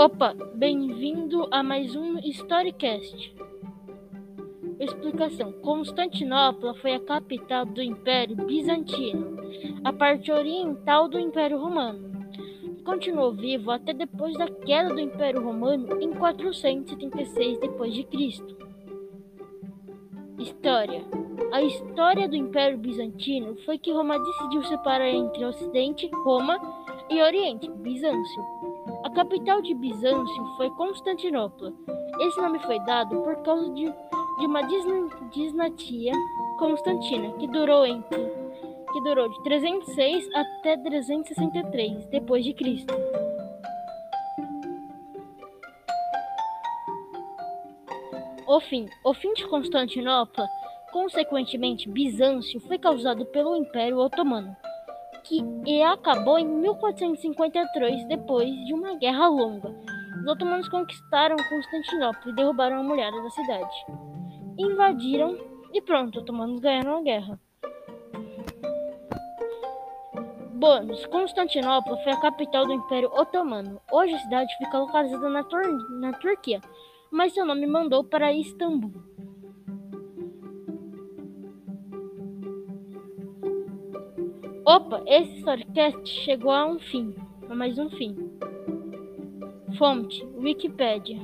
Opa, bem-vindo a mais um Storycast. Explicação: Constantinopla foi a capital do Império Bizantino, a parte oriental do Império Romano. Continuou vivo até depois da queda do Império Romano em 476 d.C. História: A história do Império Bizantino foi que Roma decidiu separar entre Ocidente, Roma, e Oriente, Bizâncio. A capital de Bizâncio foi Constantinopla. Esse nome foi dado por causa de, de uma dinastia constantina que durou entre que durou de 306 até 363 depois de Cristo. O fim, o fim de Constantinopla, consequentemente Bizâncio, foi causado pelo Império Otomano que e acabou em 1453, depois de uma guerra longa. Os otomanos conquistaram Constantinopla e derrubaram a muralha da cidade. Invadiram e pronto, os otomanos ganharam a guerra. Bônus: Constantinopla foi a capital do Império Otomano. Hoje a cidade fica localizada na, Tur na Turquia, mas seu nome mandou para Istambul. Opa, esse Storycast chegou a um fim, a mais um fim. Fonte: Wikipedia.